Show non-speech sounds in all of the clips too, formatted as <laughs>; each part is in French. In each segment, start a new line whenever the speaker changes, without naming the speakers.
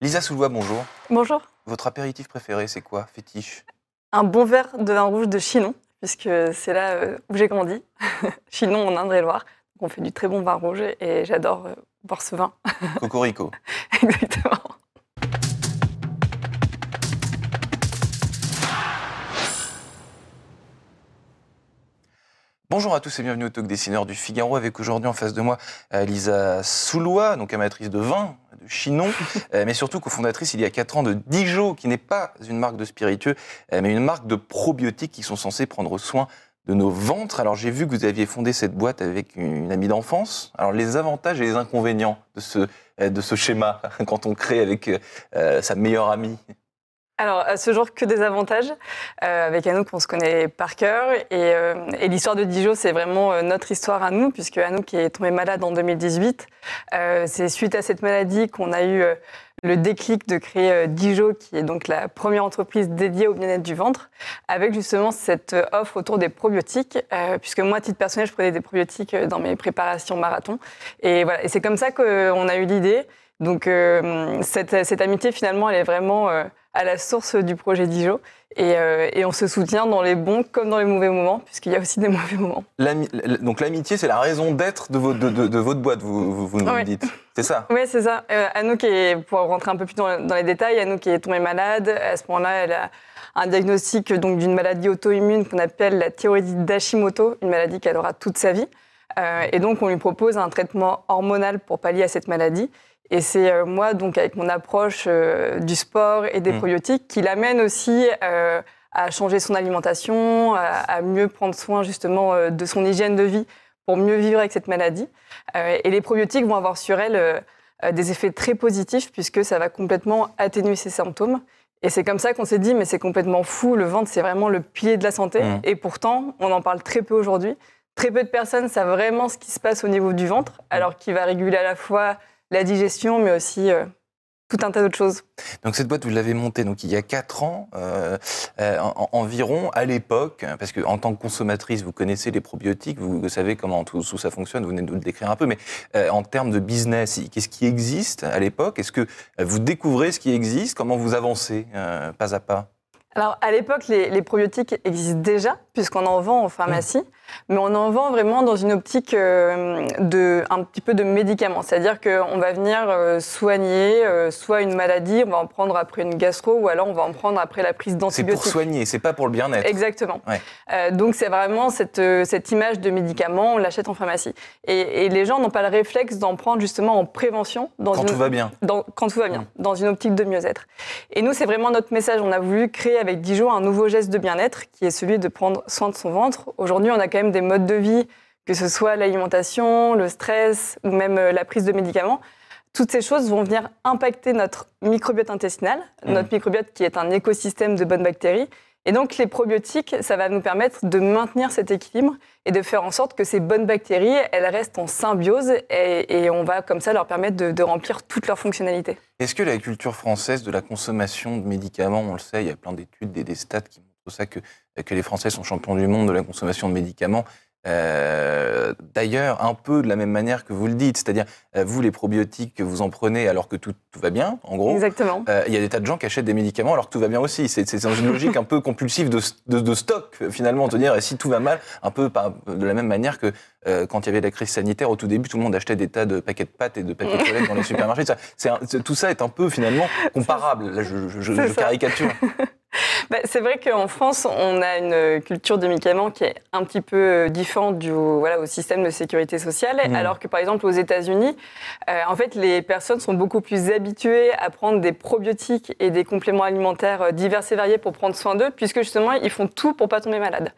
Lisa Soulois, bonjour.
Bonjour.
Votre apéritif préféré, c'est quoi? Fétiche?
Un bon verre de vin rouge de Chinon, puisque c'est là euh, où j'ai grandi. <laughs> Chinon, en Indre-et-Loire. On fait du très bon vin rouge et j'adore euh, boire ce vin. <laughs>
Cocorico.
Exactement.
Bonjour à tous et bienvenue au Talk Dessineur du Figaro avec aujourd'hui en face de moi euh, Lisa Soulois, donc amatrice de vin, chinon, <laughs> euh, mais surtout cofondatrice il y a 4 ans de Dijon, qui n'est pas une marque de spiritueux, euh, mais une marque de probiotiques qui sont censés prendre soin de nos ventres. Alors j'ai vu que vous aviez fondé cette boîte avec une amie d'enfance. Alors les avantages et les inconvénients de ce, de ce schéma <laughs> quand on crée avec sa meilleure amie?
Alors, à ce jour, que des avantages. Euh, avec Anouk, on se connaît par cœur. Et, euh, et l'histoire de Dijon, c'est vraiment euh, notre histoire à nous, puisque Anouk est tombée malade en 2018. Euh, c'est suite à cette maladie qu'on a eu euh, le déclic de créer Dijon, qui est donc la première entreprise dédiée au bien-être du ventre, avec justement cette offre autour des probiotiques, puisque moi, à titre personnel, je prenais des probiotiques dans mes préparations marathon. Et voilà, et c'est comme ça qu'on a eu l'idée. Donc, cette, cette, amitié, finalement, elle est vraiment à la source du projet Dijon. Euh, et, on se soutient dans les bons comme dans les mauvais moments, puisqu'il y a aussi des <laughs> mauvais moments.
donc l'amitié, c'est la raison d'être de, votre, de, votre boîte, vous, vous, nous dites. C'est ça?
Oui, c'est ça. Euh, Anouk, est, pour rentrer un peu plus dans, les détails, Anouk est tombée malade. À ce moment-là, elle a un diagnostic donc d'une maladie auto-immune qu'on appelle la thyroïdie d'Hashimoto, une maladie qu'elle aura toute sa vie. Euh, et donc, on lui propose un traitement hormonal pour pallier à cette maladie. Et c'est euh, moi, donc, avec mon approche euh, du sport et des mmh. probiotiques, qui l'amène aussi euh, à changer son alimentation, à, mieux prendre soin justement de son hygiène de vie pour mieux vivre avec cette maladie. et les probiotiques vont avoir sur elle des effets très positifs puisque ça va complètement atténuer ses symptômes. Et c'est comme ça qu'on s'est dit, mais c'est complètement fou, le ventre, c'est vraiment le pilier de la santé. Mmh. Et pourtant, on en parle très peu aujourd'hui. Très peu de personnes savent vraiment ce qui se passe au niveau du ventre, mmh. alors qu'il va réguler à la fois la digestion, mais aussi euh, tout un tas d'autres choses.
Donc cette boîte, vous l'avez montée donc il y a 4 ans euh, euh, environ, à l'époque, parce que en tant que consommatrice, vous connaissez les probiotiques, vous, savez comment tout, ça fonctionne, vous venez de le décrire un peu, mais en termes de business, qu'est-ce qui existe à l'époque? Est-ce que vous découvrez ce qui existe? Comment vous avancez pas à pas?
Alors, à l'époque, les, probiotiques existent déjà, puisqu'on en vend en pharmacie, mais on en vend vraiment dans une optique euh, de, un petit peu de médicaments. C'est-à-dire qu'on va venir euh, soigner euh, soit une maladie, on va en prendre après une gastro, ou alors on va en prendre après la prise d'antibiotiques.
C'est pour soigner, c'est pas pour le bien-être.
Exactement. donc, c'est vraiment cette, cette image de médicament, on l'achète en pharmacie. Et, les gens n'ont pas le réflexe d'en prendre justement en prévention.
Dans quand tout va bien.
Dans, quand tout va bien, dans une optique de mieux-être. Et nous, c'est vraiment notre message. On a voulu créer avec Dijon un nouveau geste de bien-être qui est celui de prendre soin de son ventre. Aujourd'hui, on a quand même des modes de vie, que ce soit l'alimentation, le stress ou même euh, la prise de médicaments. Toutes ces choses vont venir impacter notre microbiote intestinal, mmh. notre microbiote qui est un écosystème de bonnes bactéries et donc les probiotiques, ça va nous permettre de maintenir cet équilibre et de faire en sorte que ces bonnes bactéries, elles restent en symbiose et, on va comme ça leur permettre de, remplir toutes leurs fonctionnalités.
Est-ce que la culture française de la consommation de médicaments, on le sait, il y a plein d'études, des, des stats qui montrent ça, que, que les Français sont champions du monde de la consommation de médicaments, euh, d'ailleurs, un peu de la même manière que vous le dites, c'est-à-dire euh, vous les probiotiques que vous en prenez alors que tout, va bien, en gros.
Exactement.
Euh, il y a des tas de gens qui achètent des médicaments alors que tout va bien aussi. C'est dans une logique un peu compulsive de, de, stock finalement, de dire et si tout va mal, un peu de la même manière que quand il y avait la crise sanitaire au tout début, tout le monde achetait des tas de paquets de pâtes et de papier toilette dans les <laughs> supermarchés. tout ça est un peu finalement comparable. Là, je, je caricature. <laughs>
Bah, c'est vrai qu'en France, on a une culture de médicaments qui est un petit peu euh, différente du, voilà, au système de sécurité sociale, mmh. alors que par exemple aux États-Unis, euh, en fait, les personnes sont beaucoup plus habituées à prendre des probiotiques et des compléments alimentaires euh, divers et variés pour prendre soin d'eux, puisque justement, ils font tout pour pas tomber malade.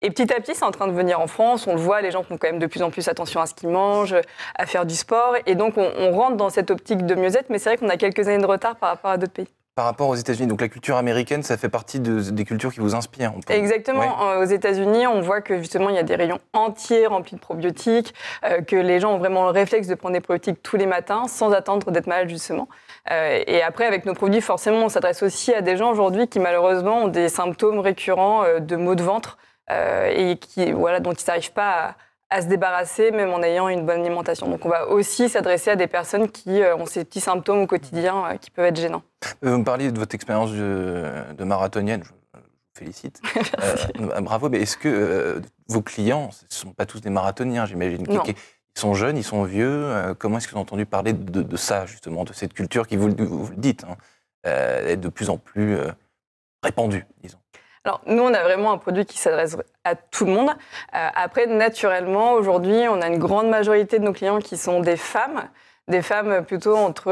Et petit à petit, c'est en train de venir en France. On le voit, les gens font quand même de plus en plus attention à ce qu'ils mangent, à faire du sport. Et donc, on, on rentre dans cette optique de mieux-être. Mais c'est vrai qu'on a quelques années de retard par rapport à d'autres pays
par rapport aux États-Unis. Donc la culture américaine, ça fait partie des cultures qui vous inspirent.
Exactement. Aux États-Unis, on voit que justement il y a des rayons entiers remplis de probiotiques, euh, que les gens ont vraiment le réflexe de prendre des probiotiques tous les matins sans attendre d'être malade justement. Euh, et après, avec nos produits, forcément, on s'adresse aussi à des gens aujourd'hui qui malheureusement ont des symptômes récurrents euh, de maux de ventre et qui, voilà, dont ils n'arrivent pas à se débarrasser, même en ayant une bonne alimentation. Donc on va aussi s'adresser à des personnes qui ont ces petits symptômes au quotidien qui peuvent être gênants.
Vous me parliez de votre expérience de, marathonienne, je vous félicite. <laughs> bravo, mais est-ce que vos clients, ce ne sont pas tous des marathoniens, j'imagine Ils sont jeunes, ils sont vieux. comment est-ce que vous avez entendu parler de, ça, justement, de cette culture qui, vous, vous le dites, hein, est de plus en plus répandue, disons?
Alors, nous, on a vraiment un produit qui s'adresse à tout le monde. Euh, après, naturellement, aujourd'hui, on a une grande majorité de nos clients qui sont des femmes, des femmes plutôt entre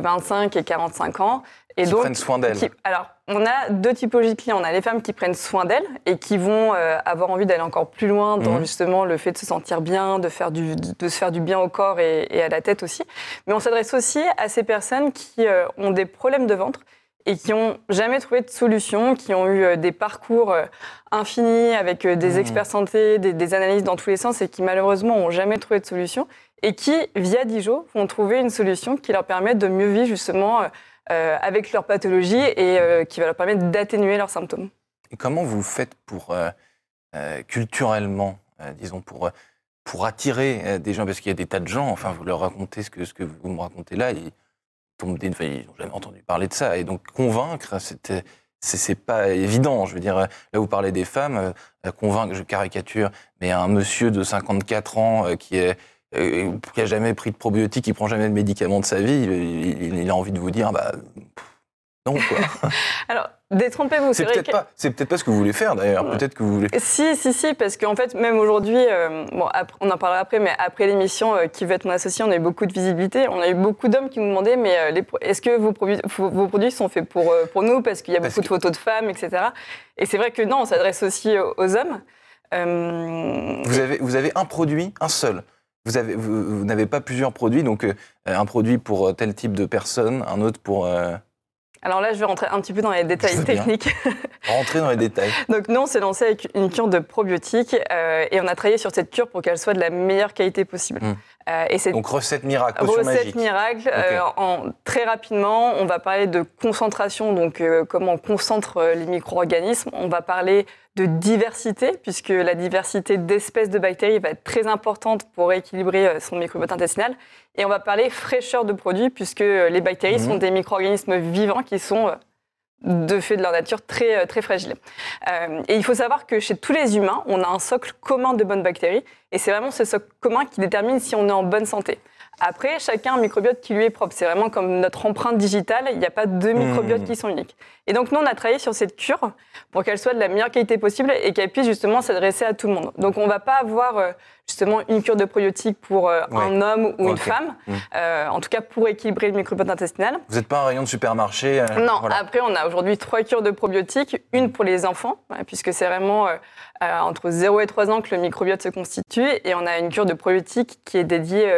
25 euh, et 45 ans.
Et qui prennent soin d'elles.
Alors, on a deux typologies de clients. On a les femmes qui prennent soin d'elles et qui vont euh, avoir envie d'aller encore plus loin dans mhm. justement le fait de se sentir bien, de, faire du, de se faire du bien au corps et, et à la tête aussi. Mais on s'adresse aussi à ces personnes qui ont des problèmes de ventre et qui ont jamais trouvé de solution, qui ont eu euh, des parcours euh, infinis avec euh, des mmh. experts santé, des, analyses dans tous les sens et qui malheureusement ont jamais trouvé de solution et qui, via Dijon, vont trouver une solution qui leur permet de mieux vivre justement avec leur pathologie et qui va leur permettre d'atténuer leurs symptômes.
Et comment vous faites pour, culturellement, disons, pour, pour attirer des gens? Parce qu'il y a des tas de gens, enfin, vous leur racontez ce que, ce que vous me racontez là, et ils n'ont jamais entendu parler de ça. Et donc convaincre, c'était c'est pas évident. Je veux dire, là vous parlez des femmes, euh, convaincre, je caricature, mais un monsieur de 54 ans euh, qui est euh, a jamais pris de probiotiques, qui prend jamais de médicaments de sa vie, il, a envie de vous dire, bah non quoi. <laughs>
Alors Détrompez-vous.
C'est peut-être pas, c'est peut-être pas ce que vous voulez faire d'ailleurs. Peut-être que vous voulez.
Si, si, si, parce qu'en fait, même aujourd'hui, euh, bon, on en parlera après, mais après l'émission euh, qui veut être mon associé, on a eu beaucoup de visibilité. On a eu beaucoup d'hommes qui nous demandaient, mais euh, est-ce que vos produits, vos produits sont faits pour pour nous? Parce qu'il y a beaucoup de photos de femmes, etc. Et c'est vrai que non, on s'adresse aussi aux, hommes.
Vous avez vous avez un produit, un seul. Vous avez vous, n'avez pas plusieurs produits, donc un produit pour tel type de personne, un autre pour
alors là, je vais rentrer un petit peu dans les détails techniques. <laughs>
Rentrer dans les détails.
Donc nous, on s'est lancé avec une cure de probiotiques euh, et on a travaillé sur cette cure pour qu'elle soit de la meilleure qualité possible.
Hmm. Euh, et donc recette miracle,
recette miracle. Euh, en, très rapidement, on va parler de concentration, donc comment on concentre les micro-organismes. On va parler de diversité, puisque la diversité d'espèces de bactéries va être très importante pour équilibrer son microbiote intestinal. Et on va parler fraîcheur de produits, puisque les bactéries sont mhm. des micro-organismes vivants qui sont de fait de leur nature très, très fragiles. et il faut savoir que chez tous les humains, on a un socle commun de bonnes bactéries, et c'est vraiment ce socle commun qui détermine si on est en bonne santé. Après, chacun a un microbiote qui lui est propre. C'est vraiment comme notre empreinte digitale. Il n'y a pas deux mmh. microbiotes qui sont uniques. Et donc, nous, on a travaillé sur cette cure pour qu'elle soit de la meilleure qualité possible et qu'elle puisse justement s'adresser à tout le monde. Donc, on ne va pas avoir euh, justement une cure de probiotiques pour euh, un homme ou une femme, mmh. euh, en tout cas pour équilibrer le microbiote intestinal.
Vous n'êtes pas un rayon de supermarché
Non, après, on a aujourd'hui trois cures de probiotiques. Une pour les enfants, puisque c'est vraiment euh, entre 0 et 3 ans que le microbiote se constitue. Et on a une cure de probiotiques qui est dédiée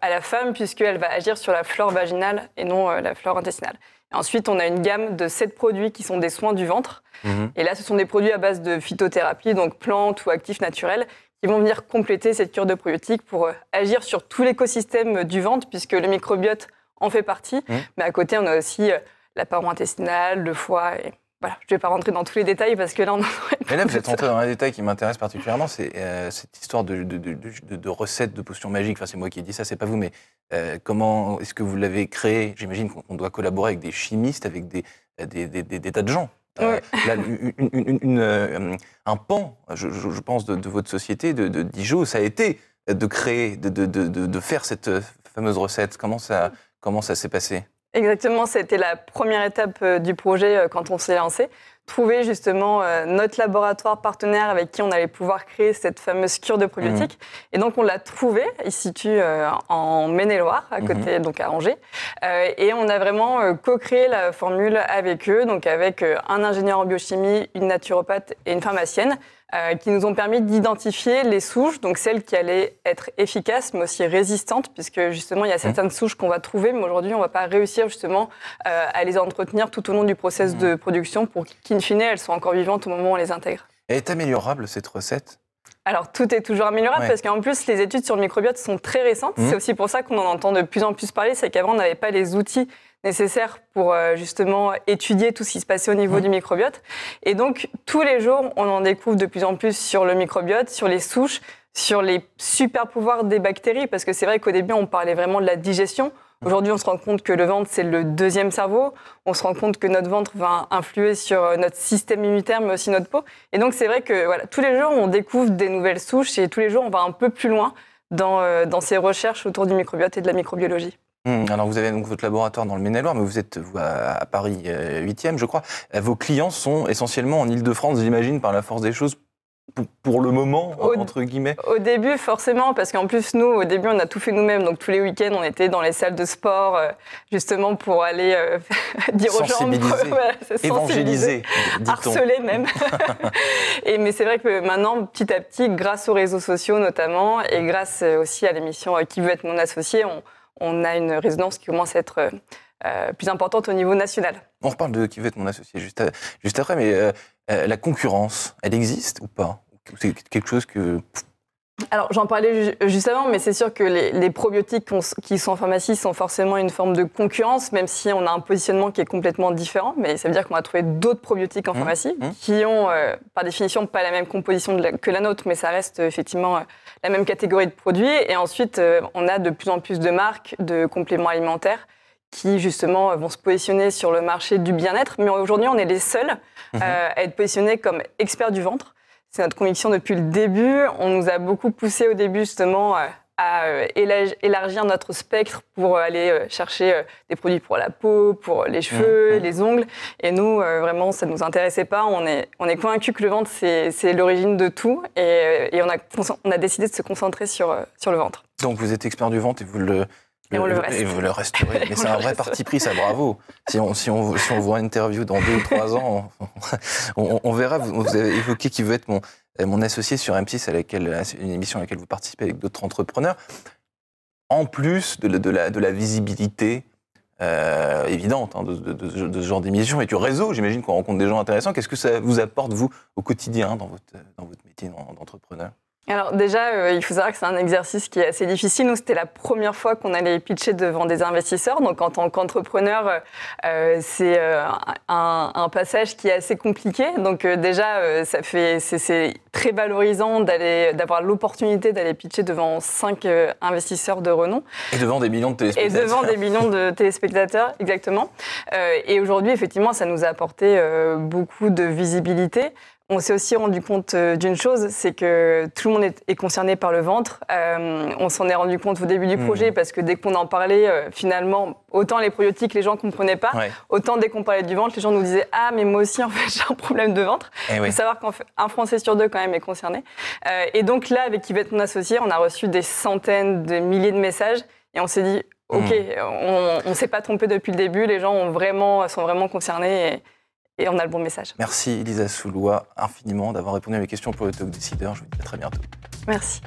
à la femme, puisqu'elle va agir sur la flore vaginale et non la flore intestinale. Ensuite, on a une gamme de 7 produits qui sont des soins du ventre. Mhm. Et là, ce sont des produits à base de phytothérapie, donc plantes ou actifs naturels, qui vont venir compléter cette cure de probiotiques pour agir sur tout l'écosystème du ventre, puisque le microbiote en fait partie. Mhm. Mais à côté, on a aussi la paroi intestinale, le foie. Et voilà, je ne vais pas rentrer dans tous les détails parce que là, on en
Mais là, vous êtes rentré dans un détail qui m'intéresse particulièrement, c'est euh, cette histoire de, de, de, de, recettes de potions magiques. Enfin, c'est moi qui ai dit ça, c'est pas vous, mais euh, comment est-ce que vous l'avez créé? J'imagine qu'on doit collaborer avec des chimistes, avec des, des, des, tas de gens. Euh, là, une, un pan, je, je pense, de, votre société, de, Dijon, ça a été de créer, de, de, faire cette fameuse recette. Comment ça, comment ça s'est passé?
Exactement, c'était la première étape euh, du projet euh, quand on s'est lancé. Trouver justement euh, notre laboratoire partenaire avec qui on allait pouvoir créer cette fameuse cure de probiotiques. Mmh. Et donc on l'a trouvé, il se situe en Maine-et-Loire, à côté, mmh. donc à Angers. Et on a vraiment co-créé la formule avec eux, donc avec un ingénieur en biochimie, une naturopathe et une pharmacienne. Euh, qui nous ont permis d'identifier les souches, donc celles qui allaient être efficaces, mais aussi résistantes, puisque justement, il y a mmh. certaines souches qu'on va trouver, mais aujourd'hui, on ne va pas réussir justement euh, à les entretenir tout au long du process mmh. de production pour qu'in fine, elles soient encore vivantes au moment où on les intègre.
Elle est améliorable, cette recette?
Alors tout est toujours améliorable parce qu'en plus les études sur le microbiote sont très récentes. Mmh. C'est aussi pour ça qu'on en entend de plus en plus parler, c'est qu'avant on n'avait pas les outils nécessaires pour euh, justement étudier tout ce qui se passait au niveau mmh. du microbiote. Et donc tous les jours on en découvre de plus en plus sur le microbiote, sur les souches, sur les super pouvoirs des bactéries, parce que c'est vrai qu'au début, on parlait vraiment de la digestion. Aujourd'hui, on se rend compte que le ventre, c'est le deuxième cerveau. On se rend compte que notre ventre va influer sur euh, notre système immunitaire, mais aussi notre peau. Et donc, c'est vrai que tous les jours, on découvre des nouvelles souches et tous les jours, on va un peu plus loin dans, euh, ces recherches autour du microbiote et de la microbiologie.
Hum, alors, vous avez donc votre laboratoire dans le Maine-et-Loire, mais vous êtes à Paris 8e, je crois. Vos clients sont essentiellement en Ile-de-France, j'imagine, par la force des choses, pour le moment, entre guillemets
Au début, forcément, parce qu'en plus, nous, au début, on a tout fait nous-mêmes. Donc, tous les week-ends, on était dans les salles de sport, euh, justement, pour aller euh, <laughs> dire aux gens... <laughs>
voilà, évangéliser,
harceler même. <laughs> et, mais c'est vrai que maintenant, petit à petit, grâce aux réseaux sociaux notamment, et grâce aussi à l'émission Qui veut être mon associé, on, on, a une résonance qui commence à être euh, plus importante au niveau national.
On reparle de Qui veut être mon associé juste, juste après, mais euh, la concurrence, elle existe ou pas? C'est quelque chose que...
Alors j'en parlais juste avant, mais c'est sûr que les, probiotiques qui sont en pharmacie sont forcément une forme de concurrence, même si on a un positionnement qui est complètement différent. Mais ça veut dire qu'on va trouver d'autres probiotiques en mmh, pharmacie mmh. qui ont, euh, par définition, pas la même composition que la nôtre, mais ça reste effectivement euh, la même catégorie de produits. Et ensuite, on a de plus en plus de marques de compléments alimentaires qui justement vont se positionner sur le marché du bien-être. Mais aujourd'hui, on est les seuls mhm. euh, à être positionnés comme experts du ventre. C'est notre conviction depuis le début. On nous a beaucoup poussé au début justement euh, à euh, élargir notre spectre pour aller chercher des produits pour la peau, pour les cheveux, mhm. les ongles. Et nous, vraiment, ça ne nous intéressait pas. On est, on est convaincus que le ventre, c'est l'origine de tout. Et, et on, a, on a décidé de se concentrer sur, sur le ventre.
Donc vous êtes expert du ventre et vous le,
et, on le reste.
et vous le resterez. <laughs> Mais c'est un vrai parti pris, ça, bravo. Si on, si on, si on voit une interview dans deux ou trois ans, on, on, verra. Vous, avez évoqué qui veut être mon, mon associé sur M6, à laquelle, une émission à laquelle vous participez avec d'autres entrepreneurs. En plus de, de, la, de la visibilité euh, évidente hein, de, de, ce genre d'émission et du réseau, j'imagine qu'on rencontre des gens intéressants, qu'est-ce que ça vous apporte, vous, au quotidien dans votre, dans votre métier d'entrepreneur?
Alors déjà, euh, il faut savoir que c'est un exercice qui est assez difficile. Nous, c'était la première fois qu'on allait pitcher devant des investisseurs. Donc en tant qu'entrepreneur, euh, euh c'est euh, un, un, passage qui est assez compliqué. Donc déjà, ça fait, c'est très valorisant d'aller, d'avoir l'opportunité d'aller pitcher devant cinq investisseurs de renom.
Et devant des millions de téléspectateurs.
Et devant des millions de <laughs> téléspectateurs, exactement. et aujourd'hui, effectivement, ça nous a apporté beaucoup de visibilité. On s'est aussi rendu compte euh, d'une chose, c'est que tout le monde est, concerné par le ventre. Euh, on s'en est rendu compte au début du mmh. projet parce que dès qu'on en parlait, euh, finalement, autant les probiotiques, les gens comprenaient pas, autant dès qu'on parlait du ventre, les gens nous disaient ah mais moi aussi en fait <laughs> j'ai un problème de ventre. Il faut savoir qu'un Français sur deux quand même est concerné. et donc là, avec être mon associé, on a reçu des centaines de milliers de messages et on s'est dit ok, mmh. on, ne s'est pas trompé depuis le début, les gens ont vraiment, sont vraiment concernés. Et, et on a le bon message.
Merci Elisa Soulois infiniment d'avoir répondu à mes questions pour le Talk Décideur. Je vous dis à très bientôt.
Merci.